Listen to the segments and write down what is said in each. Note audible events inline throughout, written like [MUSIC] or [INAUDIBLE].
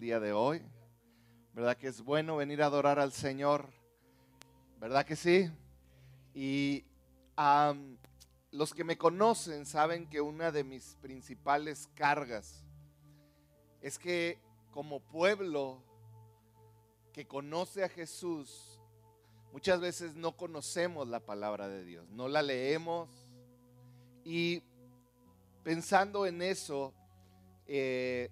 día de hoy. ¿Verdad que es bueno venir a adorar al Señor? ¿Verdad que sí? Y los que me conocen saben que una de mis principales cargas es que como pueblo que conoce a Jesús, muchas veces no conocemos la palabra de Dios, no la leemos y pensando en eso, eh,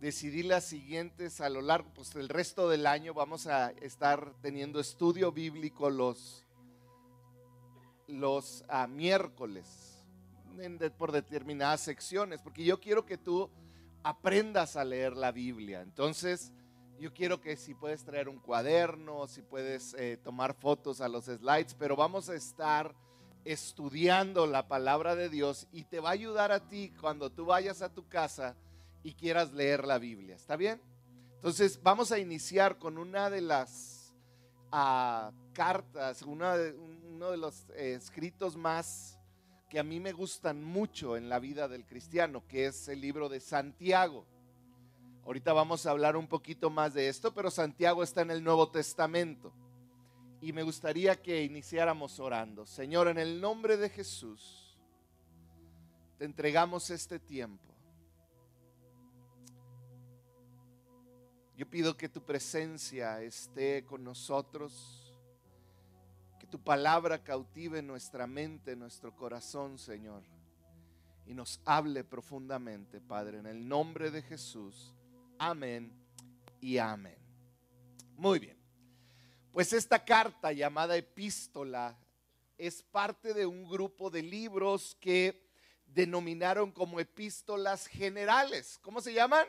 decidí las siguientes a lo largo, pues el resto del año vamos a estar teniendo estudio bíblico los, los ah, miércoles por determinadas secciones, porque yo quiero que tú aprendas a leer la Biblia. Entonces, yo quiero que si puedes traer un cuaderno, si puedes eh, tomar fotos a los slides, pero vamos a estar estudiando la palabra de Dios y te va a ayudar a ti cuando tú vayas a tu casa y quieras leer la Biblia. ¿Está bien? Entonces vamos a iniciar con una de las ah, cartas, una de, uno de los eh, escritos más que a mí me gustan mucho en la vida del cristiano, que es el libro de Santiago. Ahorita vamos a hablar un poquito más de esto, pero Santiago está en el Nuevo Testamento. Y me gustaría que iniciáramos orando. Señor, en el nombre de Jesús, te entregamos este tiempo. Yo pido que tu presencia esté con nosotros, que tu palabra cautive nuestra mente, nuestro corazón, Señor, y nos hable profundamente, Padre, en el nombre de Jesús. Amén y amén. Muy bien. Pues esta carta llamada epístola es parte de un grupo de libros que denominaron como epístolas generales. ¿Cómo se llaman?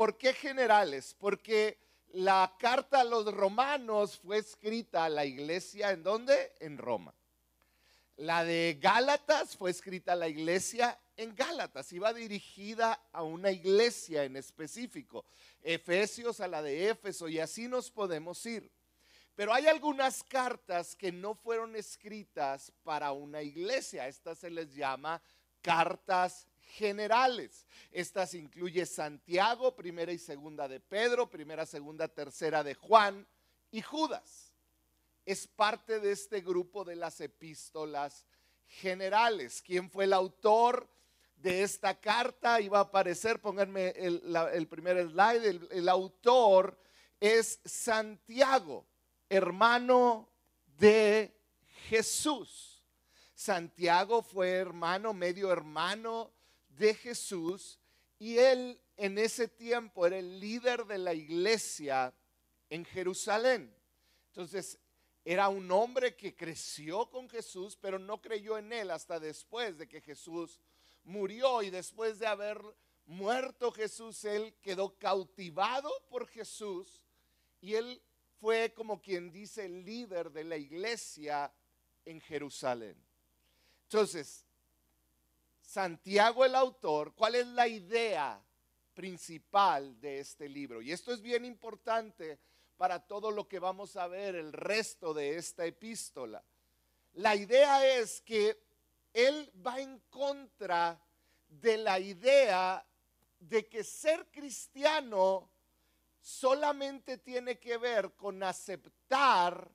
¿Por qué generales? Porque la carta a los romanos fue escrita a la iglesia en dónde? En Roma. La de Gálatas fue escrita a la iglesia en Gálatas, iba dirigida a una iglesia en específico. Efesios a la de Éfeso y así nos podemos ir. Pero hay algunas cartas que no fueron escritas para una iglesia. Estas se les llama cartas generales. Estas incluye Santiago, primera y segunda de Pedro, primera, segunda, tercera de Juan y Judas es parte de este grupo de las epístolas generales. ¿Quién fue el autor de esta carta? Iba a aparecer, pónganme el, primer slide, el, el autor es Santiago, hermano de Jesús. Santiago fue hermano, medio hermano de Jesús y él en ese tiempo era el líder de la iglesia en Jerusalén. Entonces, era un hombre que creció con Jesús, pero no creyó en él hasta después de que Jesús murió y después de haber muerto Jesús, él quedó cautivado por Jesús y él fue como quien dice el líder de la iglesia en Jerusalén. Entonces, Santiago el autor, ¿cuál es la idea principal de este libro? Y esto es bien importante para todo lo que vamos a ver el resto de esta epístola. La idea es que él va en contra de la idea de que ser cristiano solamente tiene que ver con aceptar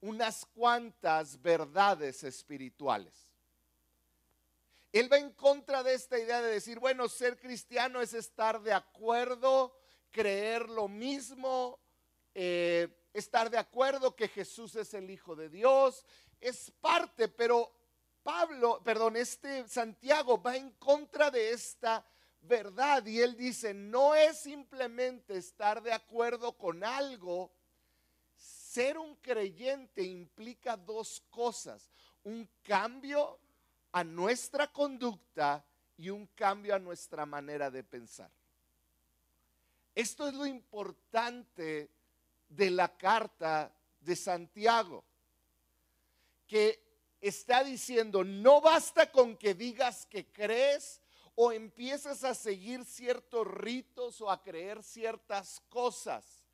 unas cuantas verdades espirituales. Él va en contra de esta idea de decir, bueno, ser cristiano es estar de acuerdo, creer lo mismo, eh, estar de acuerdo que Jesús es el Hijo de Dios, es parte, pero Pablo, perdón, este Santiago va en contra de esta verdad y él dice, no es simplemente estar de acuerdo con algo, ser un creyente implica dos cosas, un cambio a nuestra conducta y un cambio a nuestra manera de pensar. Esto es lo importante de la carta de Santiago, que está diciendo, no basta con que digas que crees o empiezas a seguir ciertos ritos o a creer ciertas cosas.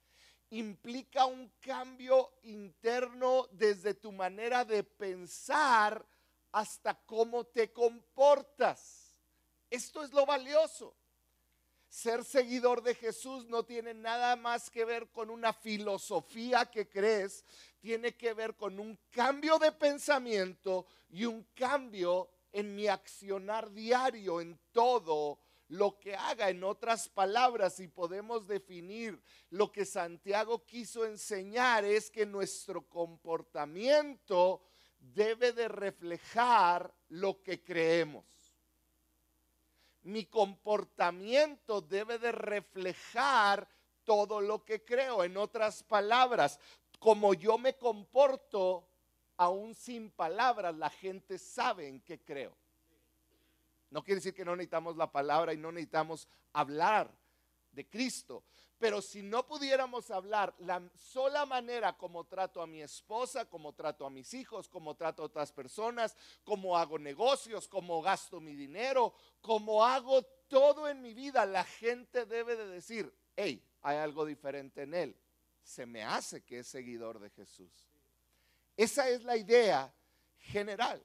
Implica un cambio interno desde tu manera de pensar hasta cómo te comportas. Esto es lo valioso. Ser seguidor de Jesús no tiene nada más que ver con una filosofía que crees, tiene que ver con un cambio de pensamiento y un cambio en mi accionar diario, en todo lo que haga. En otras palabras, si podemos definir lo que Santiago quiso enseñar, es que nuestro comportamiento debe de reflejar lo que creemos mi comportamiento debe de reflejar todo lo que creo. En otras palabras, como yo me comporto, aún sin palabras, la gente sabe en qué creo. No quiere decir que no necesitamos la palabra y no necesitamos hablar de Cristo, pero si no pudiéramos hablar la sola manera como trato a mi esposa, como trato a mis hijos, como trato a otras personas, como hago negocios, como gasto mi dinero, como hago todo en mi vida, la gente debe de decir, hey, hay algo diferente en él. Se me hace que es seguidor de Jesús. Esa es la idea general.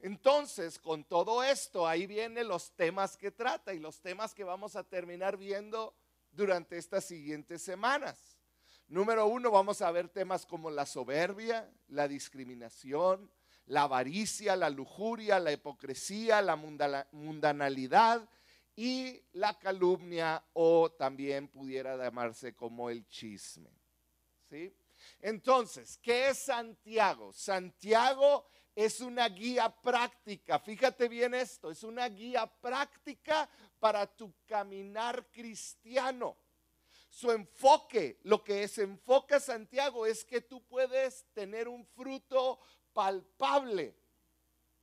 Entonces, con todo esto, ahí vienen los temas que trata y los temas que vamos a terminar viendo durante estas siguientes semanas. Número uno, vamos a ver temas como la soberbia, la discriminación, la avaricia, la lujuria, la hipocresía, la mundanalidad y la calumnia o también pudiera llamarse como el chisme. ¿Sí? Entonces, ¿qué es Santiago? Santiago es una guía práctica. Fíjate bien esto, es una guía práctica para tu caminar cristiano. Su enfoque, lo que se enfoca Santiago es que tú puedes tener un fruto palpable.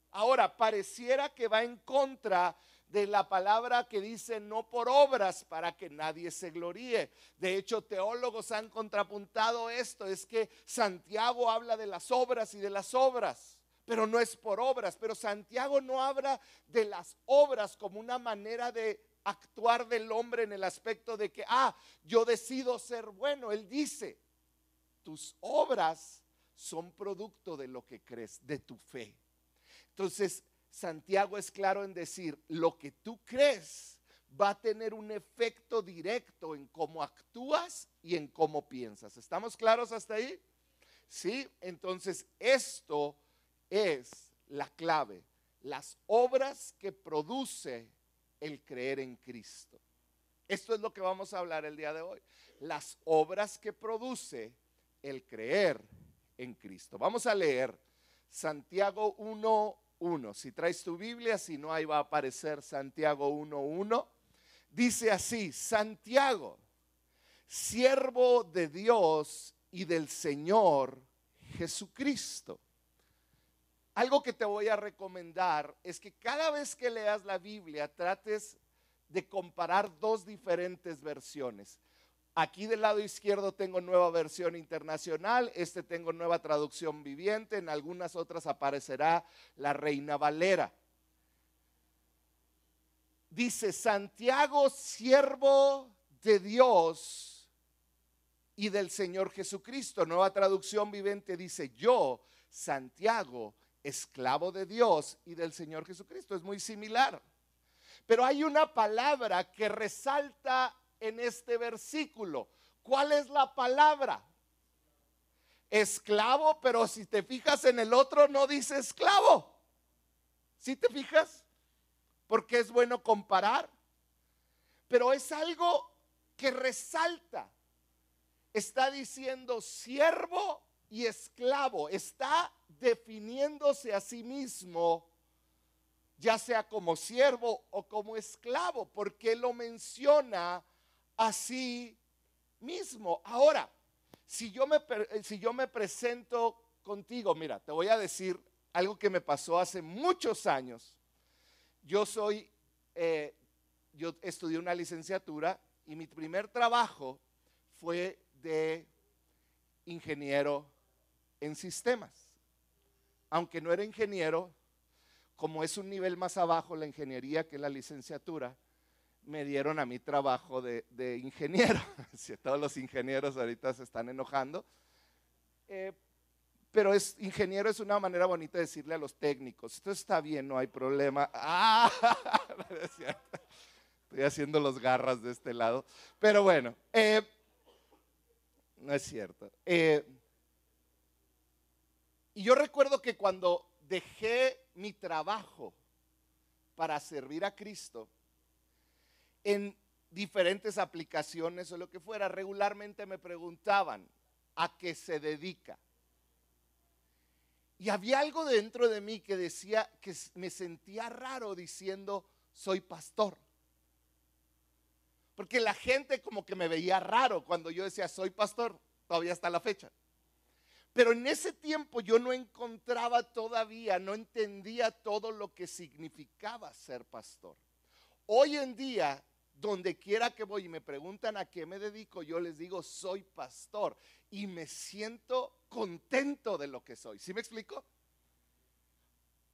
Ahora, pareciera que va en contra de la palabra que dice no por obras para que nadie se gloríe. De hecho, teólogos han contrapuntado esto, es que Santiago habla de las obras y de las obras pero no es por obras. Pero Santiago no habla de las obras como una manera de actuar del hombre en el aspecto de que, ah, yo decido ser bueno. Él dice, tus obras son producto de lo que crees, de tu fe. Entonces, Santiago es claro en decir, lo que tú crees va a tener un efecto directo en cómo actúas y en cómo piensas. ¿Estamos claros hasta ahí? Sí, entonces esto es la clave, las obras que produce el creer en Cristo. Esto es lo que vamos a hablar el día de hoy. Las obras que produce el creer en Cristo. Vamos a leer Santiago 1.1. Si traes tu Biblia, si no, ahí va a aparecer Santiago 1.1. Dice así, Santiago, siervo de Dios y del Señor Jesucristo algo que te voy a recomendar es que cada vez que leas la Biblia trates de comparar dos diferentes versiones. Aquí del lado izquierdo tengo nueva versión internacional, este tengo nueva traducción viviente, en algunas otras aparecerá la Reina Valera. Dice Santiago, siervo de Dios y del Señor Jesucristo. Nueva traducción viviente dice, yo, Santiago, esclavo de Dios y del Señor Jesucristo. Es muy similar. Pero hay una palabra que resalta en este versículo. ¿Cuál es la palabra? Esclavo, pero si te fijas en el otro no dice esclavo. ¿Sí te fijas? Porque es bueno comparar. Pero es algo que resalta. Está diciendo siervo y esclavo. Está definiéndose a sí mismo, ya sea como siervo o como esclavo, porque lo menciona así mismo. Ahora, si yo me, si yo me presento contigo, mira, te voy a decir algo que me pasó hace muchos años. Yo soy, eh, yo estudié una licenciatura y mi primer trabajo fue de ingeniero en sistemas aunque no era ingeniero, como es un nivel más abajo la ingeniería que la licenciatura, me dieron a mí trabajo de, ingeniero. [LAUGHS] si todos los ingenieros ahorita se están enojando. Eh, pero es, ingeniero es una manera bonita de decirle a los técnicos, esto está bien, no hay problema. [LAUGHS] Ah, [LAUGHS] Estoy haciendo los garras de este lado. Pero bueno, eh, no es cierto. Eh, y yo recuerdo que cuando dejé mi trabajo para servir a Cristo, en diferentes aplicaciones o lo que fuera, regularmente me preguntaban a qué se dedica. Y había algo dentro de mí que decía que me sentía raro diciendo, soy pastor. Porque la gente como que me veía raro cuando yo decía, soy pastor, todavía está la fecha. Pero en ese tiempo yo no encontraba todavía, no entendía todo lo que significaba ser pastor. Hoy en día, donde quiera que voy y me preguntan a qué me dedico, yo les digo, soy pastor. Y me siento contento de lo que soy. ¿Sí me explico?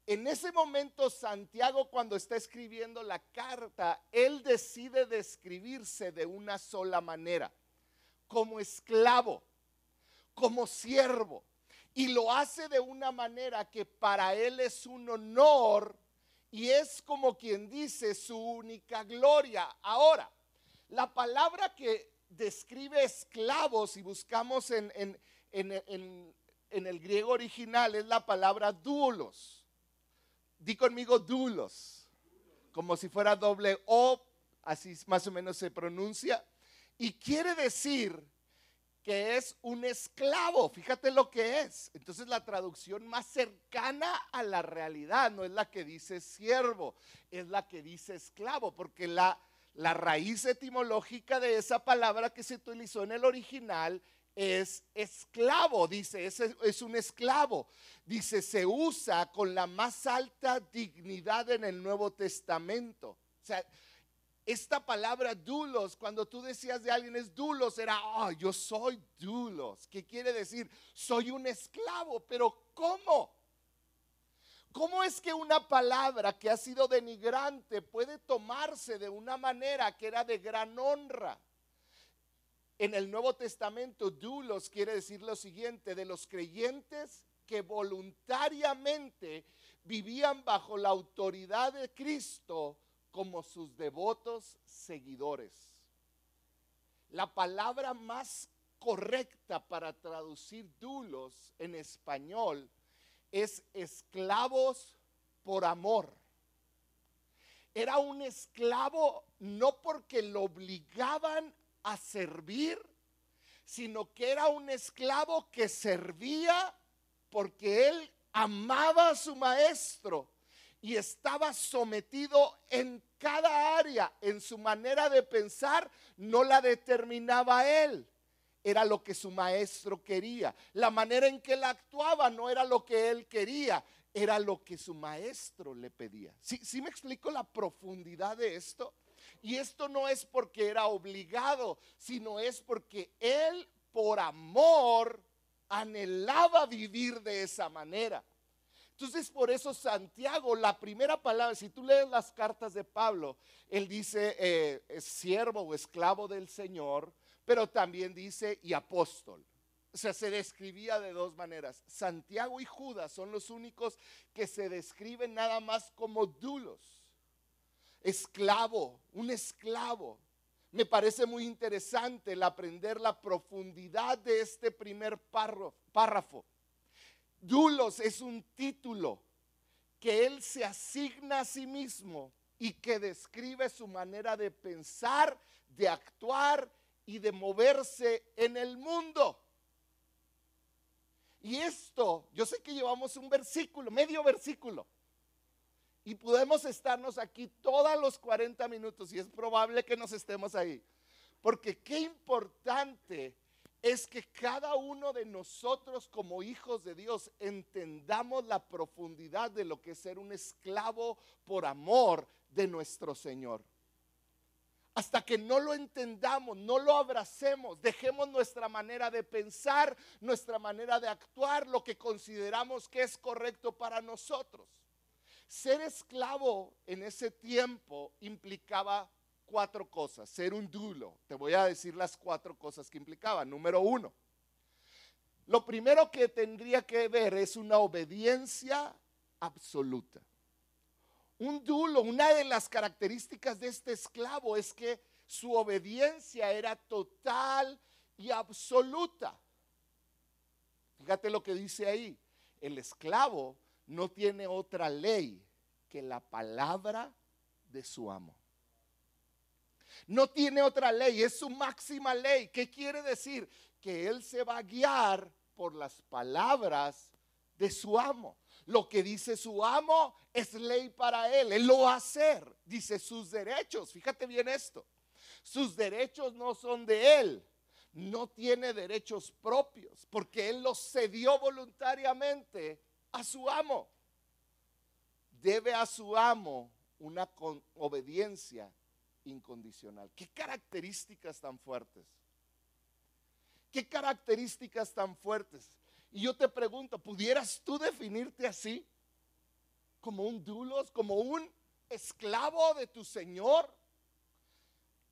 En ese momento Santiago cuando está escribiendo la carta, él decide describirse de una sola manera, como esclavo, como siervo. Y lo hace de una manera que para él es un honor y es como quien dice su única gloria. Ahora, la palabra que describe esclavos, si buscamos en, en, el griego original, es la palabra dulos Di conmigo dulos, como si fuera doble O, así más o menos se pronuncia. Y quiere decir que es un esclavo, fíjate lo que es. Entonces la traducción más cercana a la realidad no es la que dice siervo, es la que dice esclavo, porque la, la raíz etimológica de esa palabra que se utilizó en el original es esclavo, dice, es, es, un esclavo. Dice, se usa con la más alta dignidad en el Nuevo Testamento. O sea, esta palabra dulos, cuando tú decías de alguien es dulos, era, oh, yo soy dulos. ¿Qué quiere decir? Soy un esclavo, pero ¿cómo? ¿Cómo es que una palabra que ha sido denigrante puede tomarse de una manera que era de gran honra? En el Nuevo Testamento, dulos quiere decir lo siguiente, de los creyentes que voluntariamente vivían bajo la autoridad de Cristo como sus devotos seguidores. La palabra más correcta para traducir dulos en español es esclavos por amor. Era un esclavo no porque lo obligaban a servir, sino que era un esclavo que servía porque él amaba a su maestro y estaba sometido en cada área, en su manera de pensar, no la determinaba él. Era lo que su maestro quería. La manera en que él actuaba no era lo que él quería, era lo que su maestro le pedía. ¿Sí, ¿Sí me explico la profundidad de esto? Y esto no es porque era obligado, sino es porque él por amor anhelaba vivir de esa manera. Entonces por eso Santiago, la primera palabra, si tú lees las cartas de Pablo, él dice eh, siervo o esclavo del Señor, pero también dice y apóstol. O sea, se describía de dos maneras. Santiago y Judas son los únicos que se describen nada más como dulos esclavo, un esclavo. Me parece muy interesante el aprender la profundidad de este primer párrafo. Dulos es un título que él se asigna a sí mismo y que describe su manera de pensar, de actuar y de moverse en el mundo. Y esto, yo sé que llevamos un versículo, medio versículo, y podemos estarnos aquí todos los 40 minutos y es probable que nos estemos ahí. Porque qué importante es que cada uno de nosotros como hijos de Dios entendamos la profundidad de lo que es ser un esclavo por amor de nuestro Señor. Hasta que no lo entendamos, no lo abracemos, dejemos nuestra manera de pensar, nuestra manera de actuar, lo que consideramos que es correcto para nosotros. Ser esclavo en ese tiempo implicaba cuatro cosas. Ser un dulo. Te voy a decir las cuatro cosas que implicaba. Número uno. Lo primero que tendría que ver es una obediencia absoluta. Un dulo, una de las características de este esclavo es que su obediencia era total y absoluta. Fíjate lo que dice ahí. El esclavo no tiene otra ley que la palabra de su amo. No tiene otra ley, es su máxima ley. ¿Qué quiere decir? Que él se va a guiar por las palabras de su amo. Lo que dice su amo es ley para él. Él lo va a hacer. Dice sus derechos. Fíjate bien esto. Sus derechos no son de él. No tiene derechos propios porque él los cedió voluntariamente a su amo. Debe a su amo una obediencia incondicional. ¿Qué características tan fuertes? ¿Qué características tan fuertes? Y yo te pregunto, ¿pudieras tú definirte así? Como un dulos, como un esclavo de tu Señor.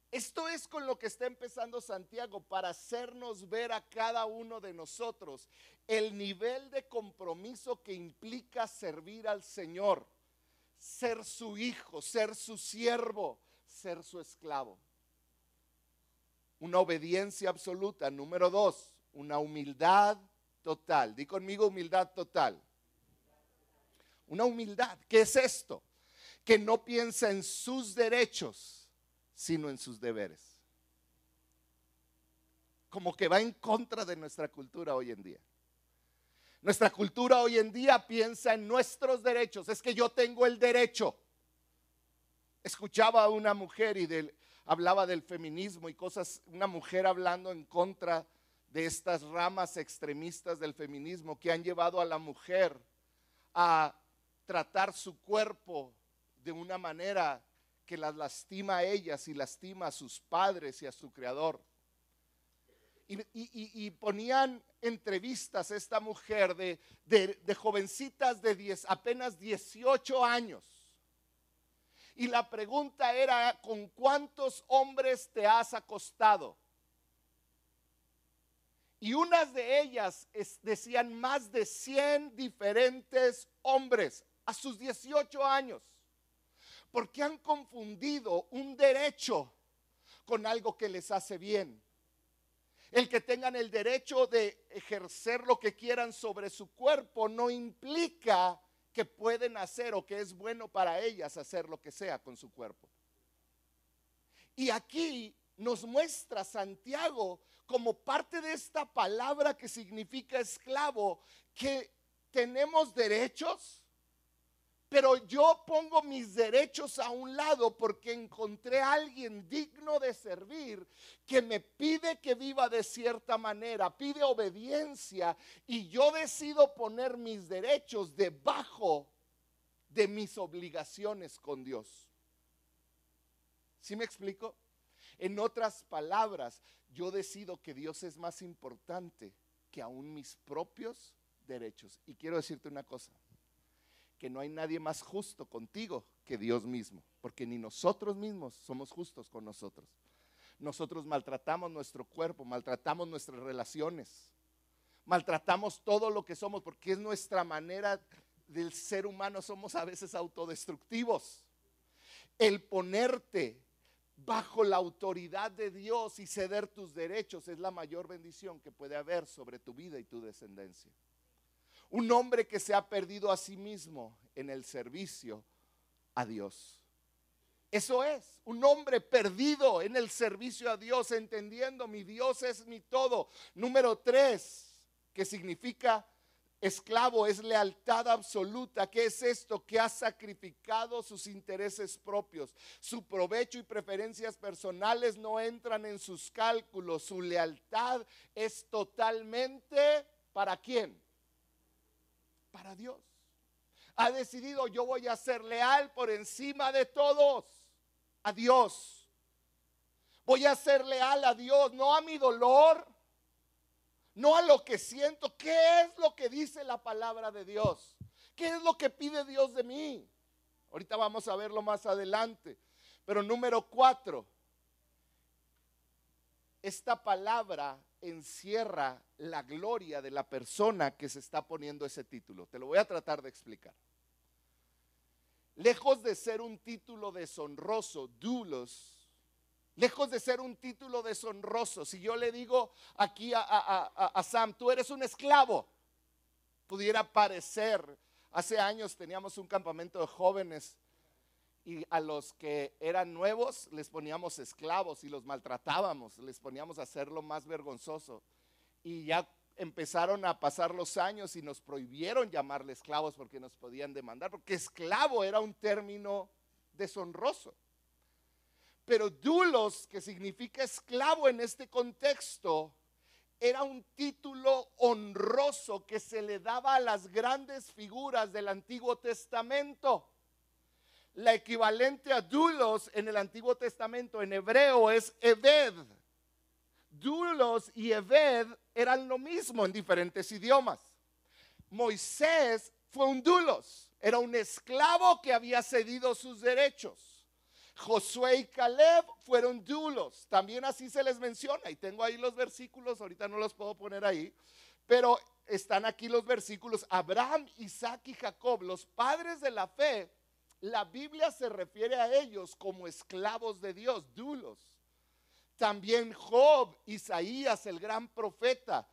Esto es con lo que está empezando Santiago para hacernos ver a cada uno de nosotros el nivel de compromiso que implica servir al Señor, ser su hijo, ser su siervo, ser su esclavo. Una obediencia absoluta. Número dos, una humildad total. Di conmigo humildad total. Una humildad. ¿Qué es esto? Que no piensa en sus derechos, sino en sus deberes. Como que va en contra de nuestra cultura hoy en día. Nuestra cultura hoy en día piensa en nuestros derechos. Es que yo tengo el derecho. Escuchaba a una mujer y hablaba del feminismo y cosas, una mujer hablando en contra de estas ramas extremistas del feminismo que han llevado a la mujer a tratar su cuerpo de una manera que las lastima a ellas y lastima a sus padres y a su creador. Y, ponían entrevistas a esta mujer de, jovencitas de 10, apenas 18 años. Y la pregunta era, ¿con cuántos hombres te has acostado? Y unas de ellas decían más de 100 diferentes hombres a sus 18 años. Porque han confundido un derecho con algo que les hace bien. El que tengan el derecho de ejercer lo que quieran sobre su cuerpo no implica que pueden hacer o que es bueno para ellas hacer lo que sea con su cuerpo. Y aquí nos muestra Santiago como parte de esta palabra que significa esclavo, que tenemos derechos, pero yo pongo mis derechos a un lado porque encontré a alguien digno de servir que me pide que viva de cierta manera, pide obediencia y yo decido poner mis derechos debajo de mis obligaciones con Dios. ¿Sí me explico? En otras palabras, yo decido que Dios es más importante que aún mis propios derechos. Y quiero decirte una cosa, que no hay nadie más justo contigo que Dios mismo, porque ni nosotros mismos somos justos con nosotros. Nosotros maltratamos nuestro cuerpo, maltratamos nuestras relaciones, maltratamos todo lo que somos, porque es nuestra manera del ser humano, somos a veces autodestructivos. El ponerte bajo la autoridad de Dios y ceder tus derechos es la mayor bendición que puede haber sobre tu vida y tu descendencia. Un hombre que se ha perdido a sí mismo en el servicio a Dios. Eso es, un hombre perdido en el servicio a Dios, entendiendo mi Dios es mi todo. Número tres, que significa Esclavo es lealtad absoluta. ¿Qué es esto? Que ha sacrificado sus intereses propios. Su provecho y preferencias personales no entran en sus cálculos. Su lealtad es totalmente para quién? Para Dios. Ha decidido yo voy a ser leal por encima de todos. A Dios. Voy a ser leal a Dios, no a mi dolor no a lo que siento. ¿Qué es lo que dice la palabra de Dios? ¿Qué es lo que pide Dios de mí? Ahorita vamos a verlo más adelante. Pero número cuatro, esta palabra encierra la gloria de la persona que se está poniendo ese título. Te lo voy a tratar de explicar. lejos de ser un título deshonroso, dulos, lejos de ser un título deshonroso, si yo le digo aquí a, a, Sam, tú eres un esclavo, pudiera parecer, hace años teníamos un campamento de jóvenes y a los que eran nuevos les poníamos esclavos y los maltratábamos, les poníamos a hacerlo más vergonzoso. Y ya empezaron a pasar los años y nos prohibieron llamarle esclavos porque nos podían demandar, porque esclavo era un término deshonroso. Pero dulos, que significa esclavo en este contexto, era un título honroso que se le daba a las grandes figuras del Antiguo Testamento. La equivalente a dulos en el Antiguo Testamento en hebreo es Eved. Dulos y Eved eran lo mismo en diferentes idiomas. Moisés fue un dulos, era un esclavo que había cedido sus derechos. Josué y Caleb fueron dulos, también así se les menciona, y tengo ahí los versículos, ahorita no los puedo poner ahí, pero están aquí los versículos. Abraham, Isaac y Jacob, los padres de la fe, la Biblia se refiere a ellos como esclavos de Dios, dulos. También Job, Isaías, el gran profeta,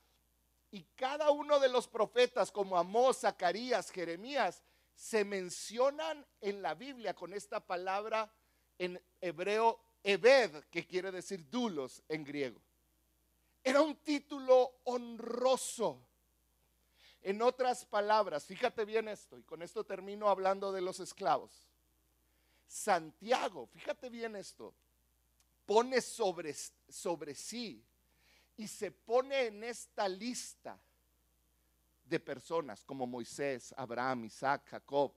y cada uno de los profetas como Amós, Zacarías, Jeremías, se mencionan en la Biblia con esta palabra en hebreo Ebed, que quiere decir dulos en griego. Era un título honroso. En otras palabras, fíjate bien esto, y con esto termino hablando de los esclavos. Santiago, fíjate bien esto, pone sobre, sobre sí y se pone en esta lista de personas como Moisés, Abraham, Isaac, Jacob.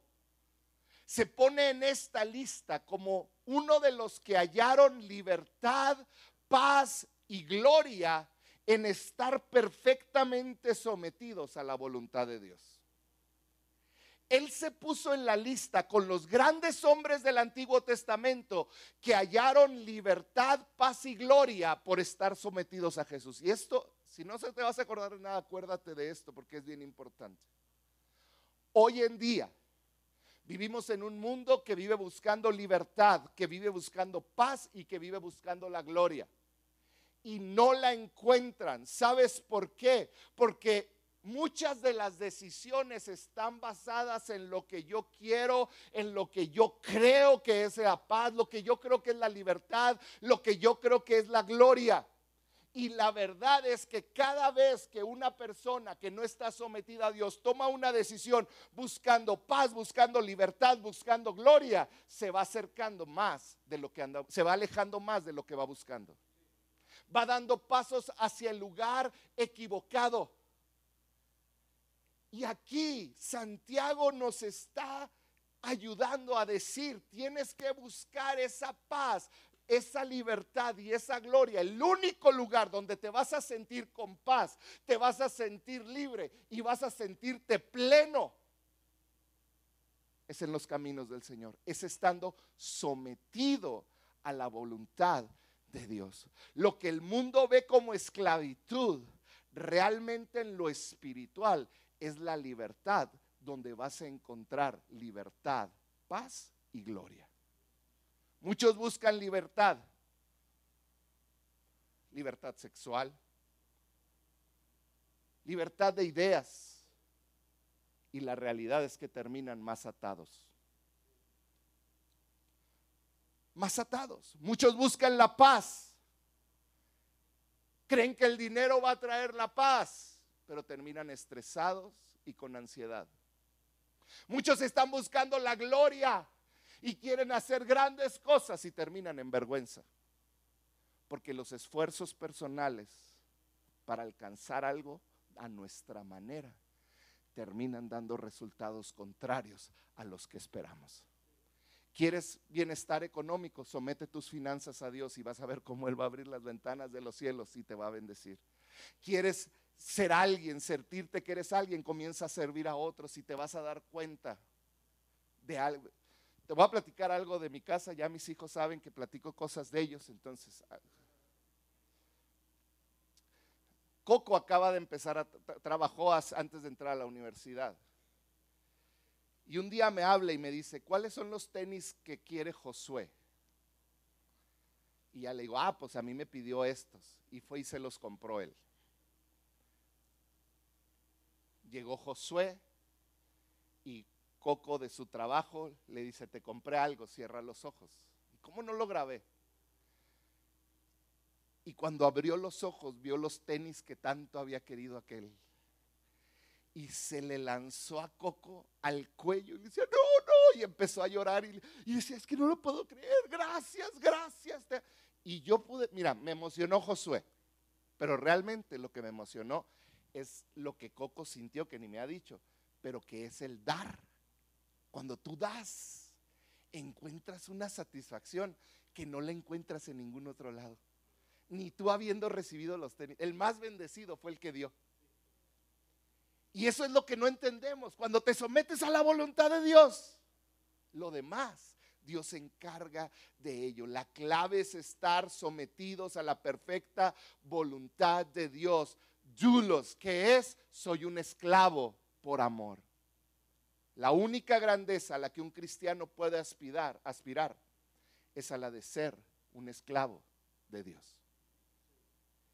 Se pone en esta lista como uno de los que hallaron libertad, paz y gloria en estar perfectamente sometidos a la voluntad de Dios él se puso en la lista con los grandes hombres del Antiguo Testamento que hallaron libertad, paz y gloria por estar sometidos a Jesús. Y esto, si no se te vas a acordar de nada, acuérdate de esto porque es bien importante. Hoy en día vivimos en un mundo que vive buscando libertad, que vive buscando paz y que vive buscando la gloria. Y no la encuentran. ¿Sabes por qué? Porque Muchas de las decisiones están basadas en lo que yo quiero, en lo que yo creo que es la paz, lo que yo creo que es la libertad, lo que yo creo que es la gloria. Y la verdad es que cada vez que una persona que no está sometida a Dios toma una decisión buscando paz, buscando libertad, buscando gloria, se va acercando más de lo que anda, se va alejando más de lo que va buscando. Va dando pasos hacia el lugar equivocado. Y aquí Santiago nos está ayudando a decir, tienes que buscar esa paz, esa libertad y esa gloria. El único lugar donde te vas a sentir con paz, te vas a sentir libre y vas a sentirte pleno, es en los caminos del Señor, es estando sometido a la voluntad de Dios. Lo que el mundo ve como esclavitud, realmente en lo espiritual es la libertad donde vas a encontrar libertad, paz y gloria. Muchos buscan libertad, libertad sexual, libertad de ideas y la realidad es que terminan más atados. Más atados. Muchos buscan la paz. Creen que el dinero va a traer la paz pero terminan estresados y con ansiedad. Muchos están buscando la gloria y quieren hacer grandes cosas y terminan en vergüenza. Porque los esfuerzos personales para alcanzar algo a nuestra manera terminan dando resultados contrarios a los que esperamos. ¿Quieres bienestar económico? Somete tus finanzas a Dios y vas a ver cómo Él va a abrir las ventanas de los cielos y te va a bendecir. ¿Quieres ser alguien, sentirte que eres alguien, comienza a servir a otros y te vas a dar cuenta de algo. Te voy a platicar algo de mi casa, ya mis hijos saben que platico cosas de ellos, entonces... Ah. Coco acaba de empezar a trabajó antes de entrar a la universidad. Y un día me habla y me dice, ¿cuáles son los tenis que quiere Josué? Y ya le digo, ah, pues a mí me pidió estos. Y fue y se los compró él. Llegó Josué y Coco de su trabajo le dice, te compré algo, cierra los ojos. ¿Y cómo no lo grabé? Y cuando abrió los ojos vio los tenis que tanto había querido aquel. Y se le lanzó a Coco al cuello y le decía, no, no. Y empezó a llorar y, y decía, es que no lo puedo creer, gracias, gracias. Y yo pude, mira, me emocionó Josué, pero realmente lo que me emocionó es lo que Coco sintió, que ni me ha dicho, pero que es el dar. Cuando tú das, encuentras una satisfacción que no la encuentras en ningún otro lado. Ni tú habiendo recibido los tenis. El más bendecido fue el que dio. Y eso es lo que no entendemos. Cuando te sometes a la voluntad de Dios, lo demás Dios se encarga de ello. La clave es estar sometidos a la perfecta voluntad de Dios. Yulos, que es, soy un esclavo por amor. La única grandeza a la que un cristiano puede aspirar, aspirar es a la de ser un esclavo de Dios.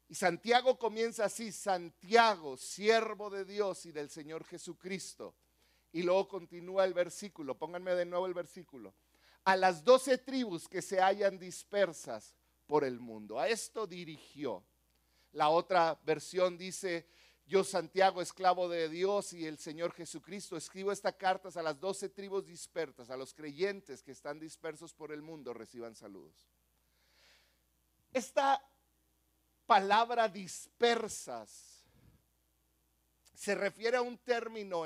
Y Santiago comienza así, Santiago, siervo de Dios y del Señor Jesucristo. Y luego continúa el versículo, pónganme de nuevo el versículo a las doce tribus que se hallan dispersas por el mundo. A esto dirigió. La otra versión dice, yo Santiago, esclavo de Dios y el Señor Jesucristo, escribo esta carta a las doce tribus dispersas, a los creyentes que están dispersos por el mundo, reciban saludos. Esta palabra dispersas. Se refiere a un término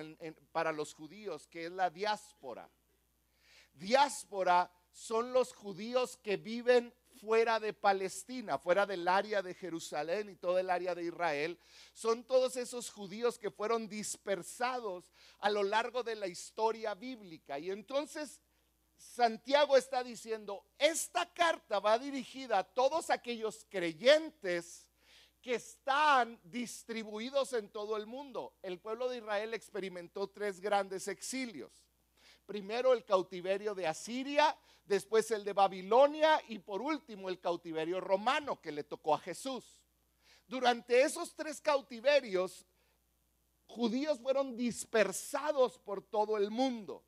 para los judíos que es la diáspora. Diáspora son los judíos que viven fuera de Palestina, fuera del área de Jerusalén y todo el área de Israel, son todos esos judíos que fueron dispersados a lo largo de la historia bíblica. Y entonces Santiago está diciendo, esta carta va dirigida a todos aquellos creyentes que están distribuidos en todo el mundo. El pueblo de Israel experimentó tres grandes exilios primero el cautiverio de Asiria, después el de Babilonia y por último el cautiverio romano que le tocó a Jesús. Durante esos tres cautiverios, judíos fueron dispersados por todo el mundo.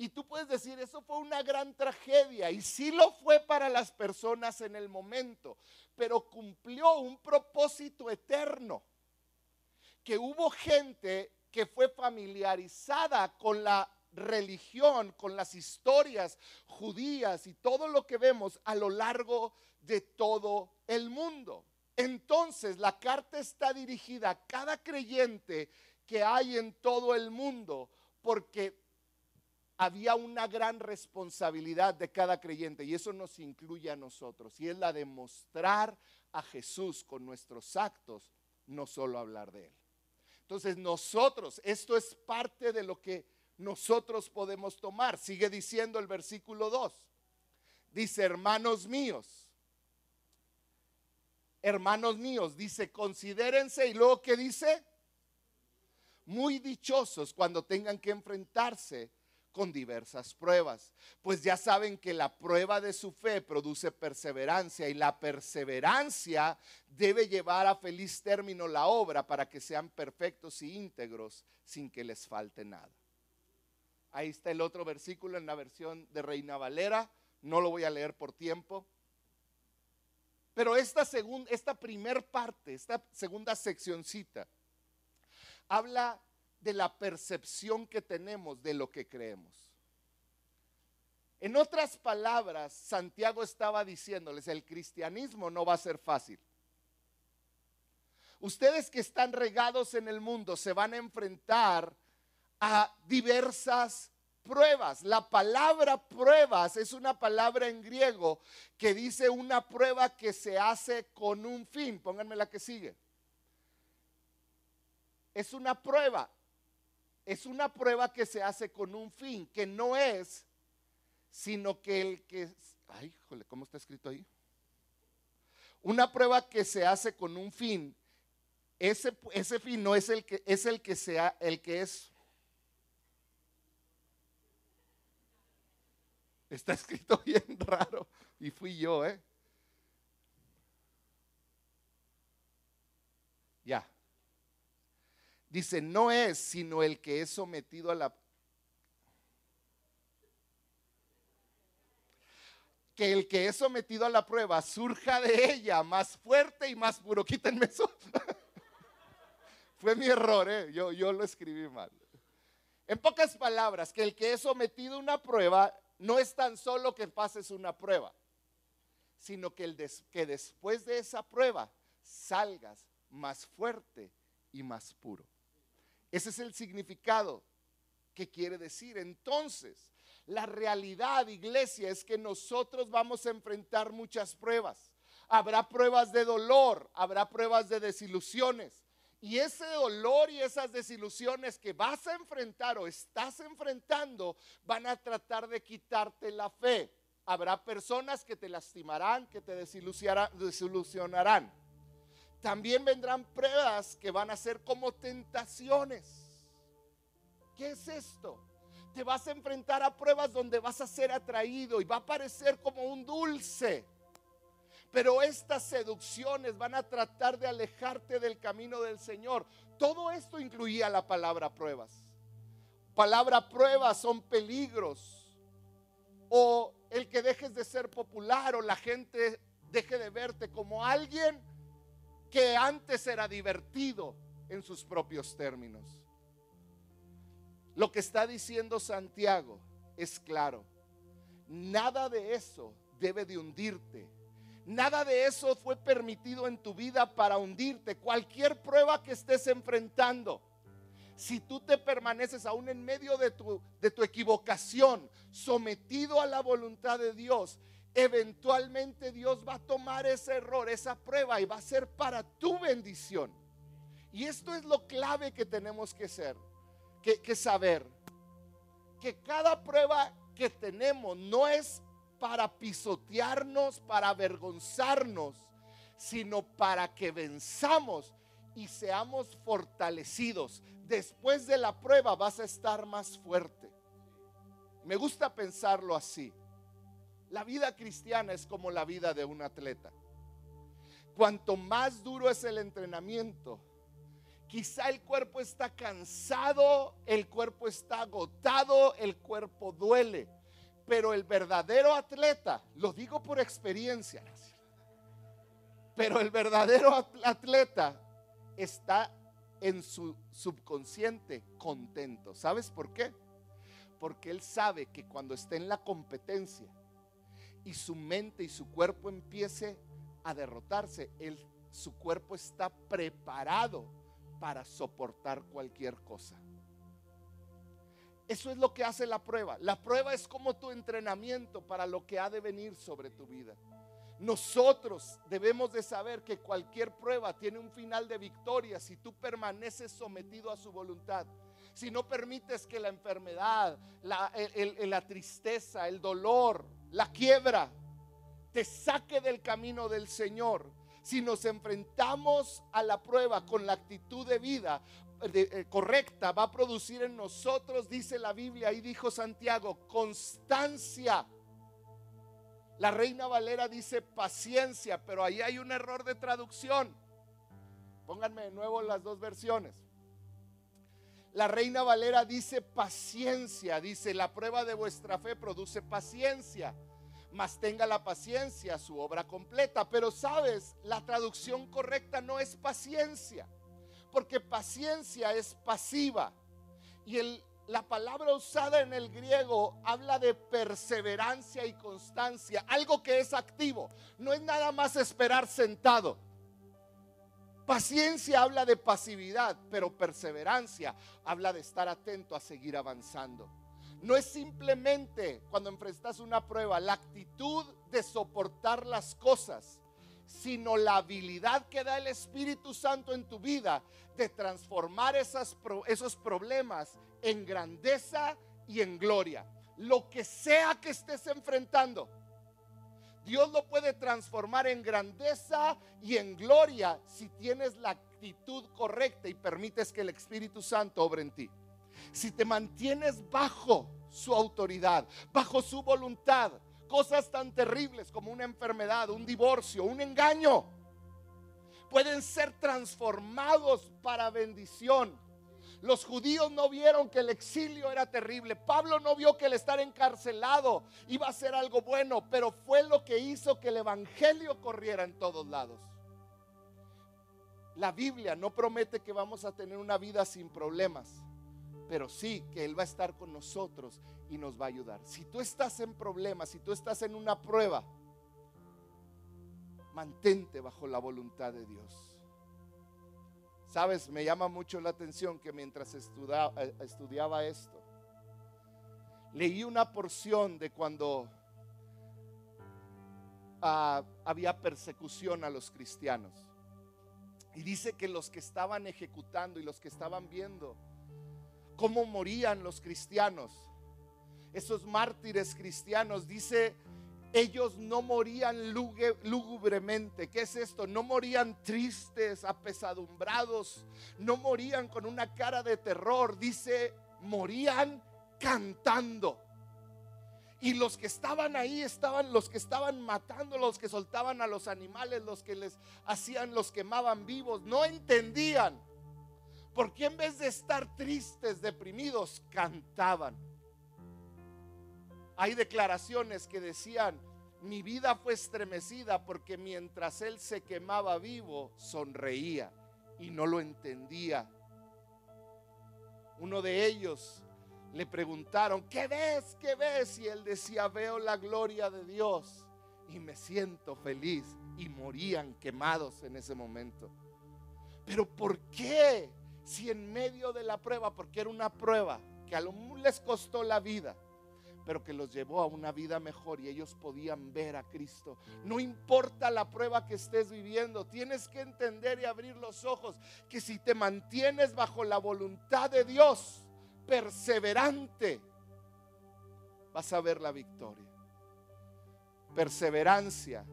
Y tú puedes decir, eso fue una gran tragedia. Y sí lo fue para las personas en el momento, pero cumplió un propósito eterno. Que hubo gente que fue familiarizada con la religión, con las historias judías y todo lo que vemos a lo largo de todo el mundo. Entonces la carta está dirigida a cada creyente que hay en todo el mundo porque había una gran responsabilidad de cada creyente y eso nos incluye a nosotros y es la de mostrar a Jesús con nuestros actos, no solo hablar de Él. Entonces nosotros, esto es parte de lo que nosotros podemos tomar. Sigue diciendo el versículo 2. Dice, hermanos míos, hermanos míos, dice, considérense y luego que dice, muy dichosos cuando tengan que enfrentarse con diversas pruebas, pues ya saben que la prueba de su fe produce perseverancia y la perseverancia debe llevar a feliz término la obra para que sean perfectos y íntegros sin que les falte nada. Ahí está el otro versículo en la versión de Reina Valera. No lo voy a leer por tiempo. Pero esta, segunda, esta primer parte, esta segunda seccioncita, habla de la percepción que tenemos de lo que creemos. En otras palabras, Santiago estaba diciéndoles, el cristianismo no va a ser fácil. Ustedes que están regados en el mundo se van a enfrentar a diversas pruebas. La palabra pruebas es una palabra en griego que dice una prueba que se hace con un fin. Pónganme la que sigue. Es una prueba. Es una prueba que se hace con un fin, que no es, sino que el que... Ay, jole, ¿cómo está escrito ahí? Una prueba que se hace con un fin. Ese, ese fin no es el que es el que sea el que es Está escrito [LAUGHS] bien raro. Y fui yo, ¿eh? Ya. Dice, no es sino el que es sometido a la... Que el que es sometido a la prueba surja de ella más fuerte y más puro. Quítenme eso. [LAUGHS] Fue mi error, ¿eh? yo, yo lo escribí mal. En pocas palabras, que el que es sometido a una prueba no es tan solo que pases una prueba, sino que, el que después de esa prueba salgas más fuerte y más puro. Ese es el significado que quiere decir. Entonces, la realidad, iglesia, es que nosotros vamos a enfrentar muchas pruebas. Habrá pruebas de dolor, habrá pruebas de desilusiones. Y ese dolor y esas desilusiones que vas a enfrentar o estás enfrentando van a tratar de quitarte la fe. Habrá personas que te lastimarán, que te desilusionarán. También vendrán pruebas que van a ser como tentaciones. ¿Qué es esto? Te vas a enfrentar a pruebas donde vas a ser atraído y va a parecer como un dulce. Pero estas seducciones van a tratar de alejarte del camino del Señor. Todo esto incluía la palabra pruebas. Palabra pruebas son peligros. O el que dejes de ser popular o la gente deje de verte como alguien que antes era divertido en sus propios términos. Lo que está diciendo Santiago es claro. Nada de eso debe de hundirte. Nada de eso fue permitido en tu vida para hundirte. Cualquier prueba que estés enfrentando, si tú te permaneces aún en medio de tu, de tu equivocación, sometido a la voluntad de Dios, eventualmente Dios va a tomar ese error, esa prueba y va a ser para tu bendición. Y esto es lo clave que tenemos que ser, que, que saber. Que cada prueba que tenemos no es para pisotearnos, para avergonzarnos, sino para que venzamos y seamos fortalecidos. Después de la prueba vas a estar más fuerte. Me gusta pensarlo así. La vida cristiana es como la vida de un atleta. Cuanto más duro es el entrenamiento, quizá el cuerpo está cansado, el cuerpo está agotado, el cuerpo duele. Pero el verdadero atleta, lo digo por experiencia, pero el verdadero atleta está en su subconsciente contento. ¿Sabes por qué? Porque él sabe que cuando esté en la competencia, y su mente y su cuerpo empiece a derrotarse, él, su cuerpo está preparado para soportar cualquier cosa. Eso es lo que hace la prueba. La prueba es como tu entrenamiento para lo que ha de venir sobre tu vida. Nosotros debemos de saber que cualquier prueba tiene un final de victoria si tú permaneces sometido a su voluntad. Si no permites que la enfermedad, la, la tristeza, el dolor, la quiebra, te saque del camino del Señor. Si nos enfrentamos a la prueba con la actitud de vida eh, correcta, va a producir en nosotros, dice la Biblia, y dijo Santiago, constancia. La Reina Valera dice paciencia, pero ahí hay un error de traducción. Pónganme de nuevo las dos versiones. La Reina Valera dice paciencia, dice la prueba de vuestra fe produce paciencia, mas tenga la paciencia su obra completa. Pero sabes, la traducción correcta no es paciencia, porque paciencia es pasiva. Y el, la palabra usada en el griego habla de perseverancia y constancia, algo que es activo, no es nada más esperar sentado. Paciencia habla de pasividad, pero perseverancia habla de estar atento a seguir avanzando. No es simplemente cuando enfrentas una prueba la actitud de soportar las cosas, sino la habilidad que da el Espíritu Santo en tu vida de transformar esos problemas en grandeza y en gloria. Lo que sea que estés enfrentando, Dios lo puede transformar en grandeza y en gloria si tienes la actitud correcta y permites que el Espíritu Santo obre en ti. Si te mantienes bajo su autoridad, bajo su voluntad. Cosas tan terribles como una enfermedad, un divorcio, un engaño, pueden ser transformados para bendición. Los judíos no vieron que el exilio era terrible. Pablo no vio que el estar encarcelado iba a ser algo bueno, pero fue lo que hizo que el evangelio corriera en todos lados. La Biblia no promete que vamos a tener una vida sin problemas, pero sí que Él va a estar con nosotros y nos va a ayudar. Si tú estás en problemas, si tú estás en una prueba, mantente bajo la voluntad de Dios. Sabes, me llama mucho la atención que mientras estudiaba, eh, estudiaba esto, leí una porción de cuando ah, había persecución a los cristianos. Y dice que los que estaban ejecutando y los que estaban viendo cómo morían los cristianos, esos mártires cristianos, dice, ellos no morían lúgubremente. ¿Qué es esto? No morían tristes, apesadumbrados, no morían con una cara de terror, dice, morían cantando. Y los que estaban ahí estaban los que estaban matando, los que soltaban a los animales, los que les hacían, los quemaban vivos. No entendían. Porque en vez de estar tristes, deprimidos, cantaban. Hay declaraciones que decían, mi vida fue estremecida porque mientras él se quemaba vivo, sonreía y no lo entendía. Uno de ellos le preguntaron, ¿qué ves? ¿Qué ves? Y él decía, veo la gloria de Dios y me siento feliz. Y morían quemados en ese momento. Pero ¿por qué? Si en medio de la prueba, porque era una prueba que a lo les costó la vida, pero que los llevó a una vida mejor y ellos podían ver a Cristo. No importa la prueba que estés viviendo, tienes que entender y abrir los ojos que si te mantienes bajo la voluntad de Dios, perseverante, vas a ver la victoria. Perseverancia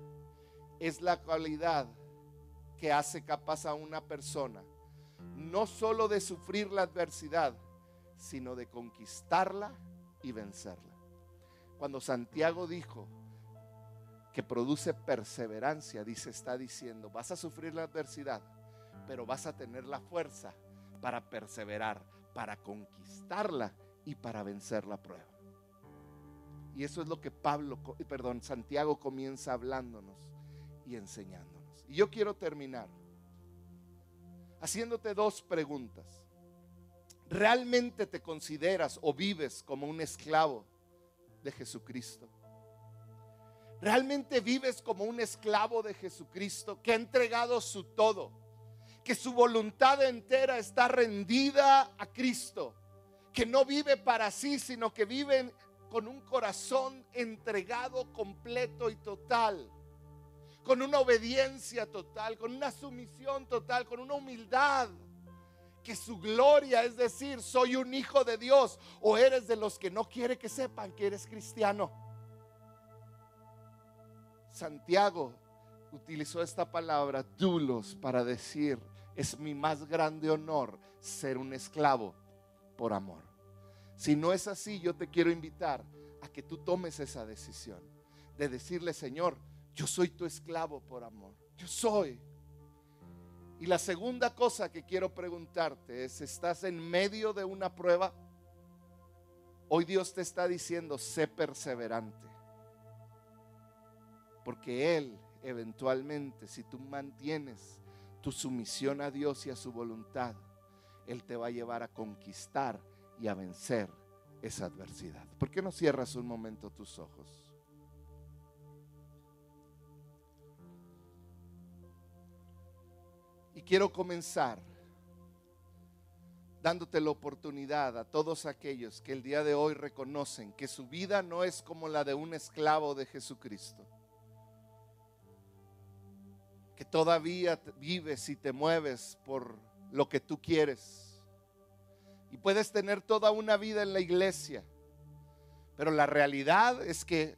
es la cualidad que hace capaz a una persona no solo de sufrir la adversidad, sino de conquistarla y vencerla. Cuando Santiago dijo que produce perseverancia, dice, está diciendo, vas a sufrir la adversidad, pero vas a tener la fuerza para perseverar, para conquistarla y para vencer la prueba. Y eso es lo que Pablo, perdón, Santiago comienza hablándonos y enseñándonos. Y yo quiero terminar haciéndote dos preguntas. ¿Realmente te consideras o vives como un esclavo de Jesucristo? ¿Realmente vives como un esclavo de Jesucristo que ha entregado su todo? que su voluntad entera está rendida a Cristo, que no vive para sí, sino que vive con un corazón entregado completo y total, con una obediencia total, con una sumisión total, con una humildad que su gloria es decir, soy un hijo de Dios o eres de los que no quiere que sepan que eres cristiano. Santiago utilizó esta palabra, dulos, para decir, es mi más grande honor ser un esclavo por amor. Si no es así, yo te quiero invitar a que tú tomes esa decisión de decirle, Señor, yo soy tu esclavo por amor. Yo soy. Y la segunda cosa que quiero preguntarte es, ¿estás en medio de una prueba? Hoy Dios te está diciendo, sé perseverante. Porque Él eventualmente, si tú mantienes tu sumisión a Dios y a su voluntad, Él te va a llevar a conquistar y a vencer esa adversidad. ¿Por qué no cierras un momento tus ojos? Quiero comenzar dándote la oportunidad a todos aquellos que el día de hoy reconocen que su vida no es como la de un esclavo de Jesucristo que todavía vives y te mueves por lo que tú quieres. Y puedes tener toda una vida en la iglesia, pero la realidad es que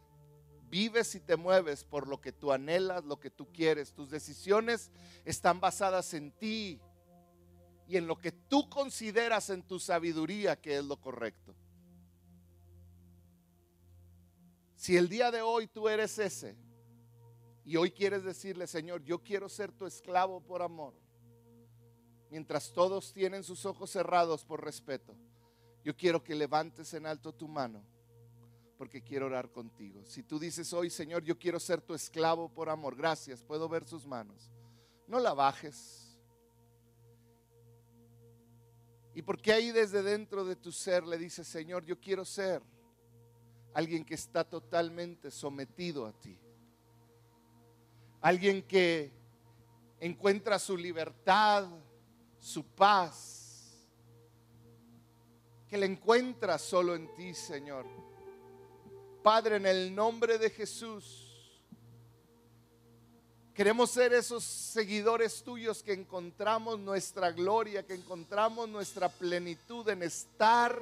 vives y te mueves por lo que tú anhelas, lo que tú quieres. Tus decisiones están basadas en ti y en lo que tú consideras en tu sabiduría que es lo correcto. Si el día de hoy tú eres ese y hoy quieres decirle, Señor, yo quiero ser tu esclavo por amor, mientras todos tienen sus ojos cerrados por respeto, yo quiero que levantes en alto tu mano porque quiero orar contigo. Si tú dices hoy, Señor, yo quiero ser tu esclavo por amor, gracias, puedo ver sus manos. No la bajes. Y porque ahí desde dentro de tu ser le dices, Señor, yo quiero ser alguien que está totalmente sometido a ti. Alguien que encuentra su libertad, su paz, que le encuentra solo en ti, Señor. Padre, en el nombre de Jesús, queremos ser esos seguidores tuyos que encontramos nuestra gloria, que encontramos nuestra plenitud en estar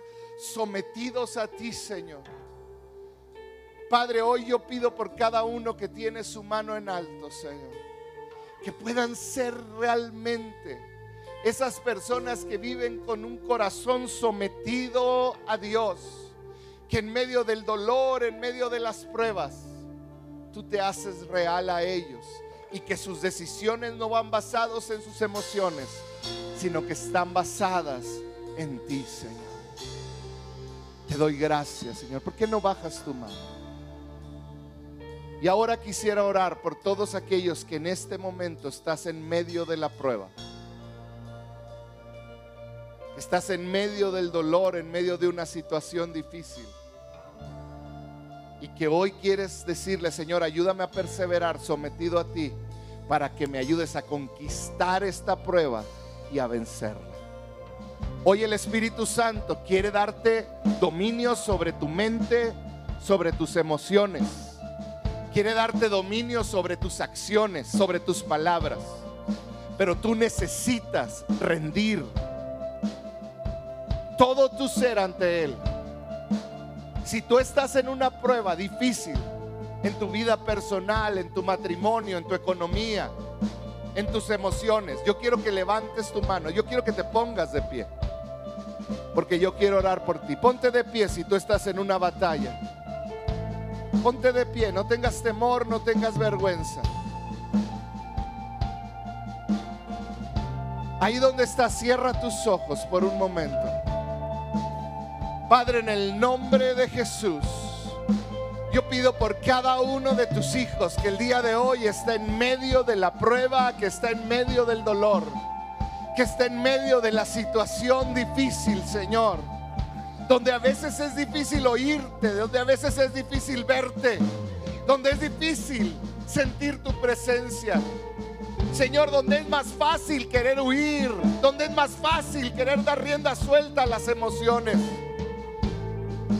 sometidos a ti, Señor. Padre, hoy yo pido por cada uno que tiene su mano en alto, Señor, que puedan ser realmente esas personas que viven con un corazón sometido a Dios que en medio del dolor, en medio de las pruebas, tú te haces real a ellos y que sus decisiones no van basadas en sus emociones, sino que están basadas en ti, Señor. Te doy gracias, Señor. ¿Por qué no bajas tu mano? Y ahora quisiera orar por todos aquellos que en este momento estás en medio de la prueba. Estás en medio del dolor, en medio de una situación difícil. Y que hoy quieres decirle, Señor, ayúdame a perseverar sometido a ti para que me ayudes a conquistar esta prueba y a vencerla. Hoy el Espíritu Santo quiere darte dominio sobre tu mente, sobre tus emociones. Quiere darte dominio sobre tus acciones, sobre tus palabras. Pero tú necesitas rendir todo tu ser ante Él. Si tú estás en una prueba difícil en tu vida personal, en tu matrimonio, en tu economía, en tus emociones, yo quiero que levantes tu mano, yo quiero que te pongas de pie, porque yo quiero orar por ti. Ponte de pie si tú estás en una batalla. Ponte de pie, no tengas temor, no tengas vergüenza. Ahí donde estás, cierra tus ojos por un momento. Padre, en el nombre de Jesús, yo pido por cada uno de tus hijos que el día de hoy está en medio de la prueba, que está en medio del dolor, que está en medio de la situación difícil, Señor. Donde a veces es difícil oírte, donde a veces es difícil verte, donde es difícil sentir tu presencia. Señor, donde es más fácil querer huir, donde es más fácil querer dar rienda suelta a las emociones.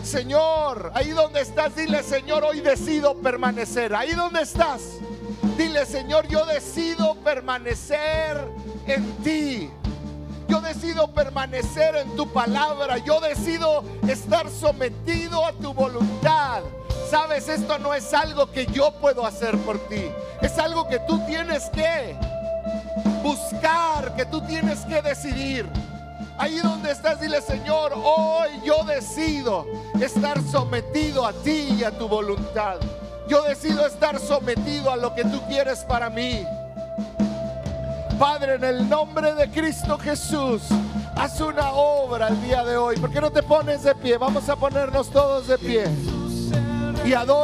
Señor, ahí donde estás, dile, Señor, hoy decido permanecer. Ahí donde estás, dile, Señor, yo decido permanecer en ti. Yo decido permanecer en tu palabra. Yo decido estar sometido a tu voluntad. Sabes, esto no es algo que yo puedo hacer por ti. Es algo que tú tienes que buscar, que tú tienes que decidir. Ahí donde estás, dile Señor, hoy yo decido estar sometido a ti y a tu voluntad. Yo decido estar sometido a lo que tú quieres para mí. Padre, en el nombre de Cristo Jesús, haz una obra el día de hoy. ¿Por qué no te pones de pie? Vamos a ponernos todos de pie. Y adora.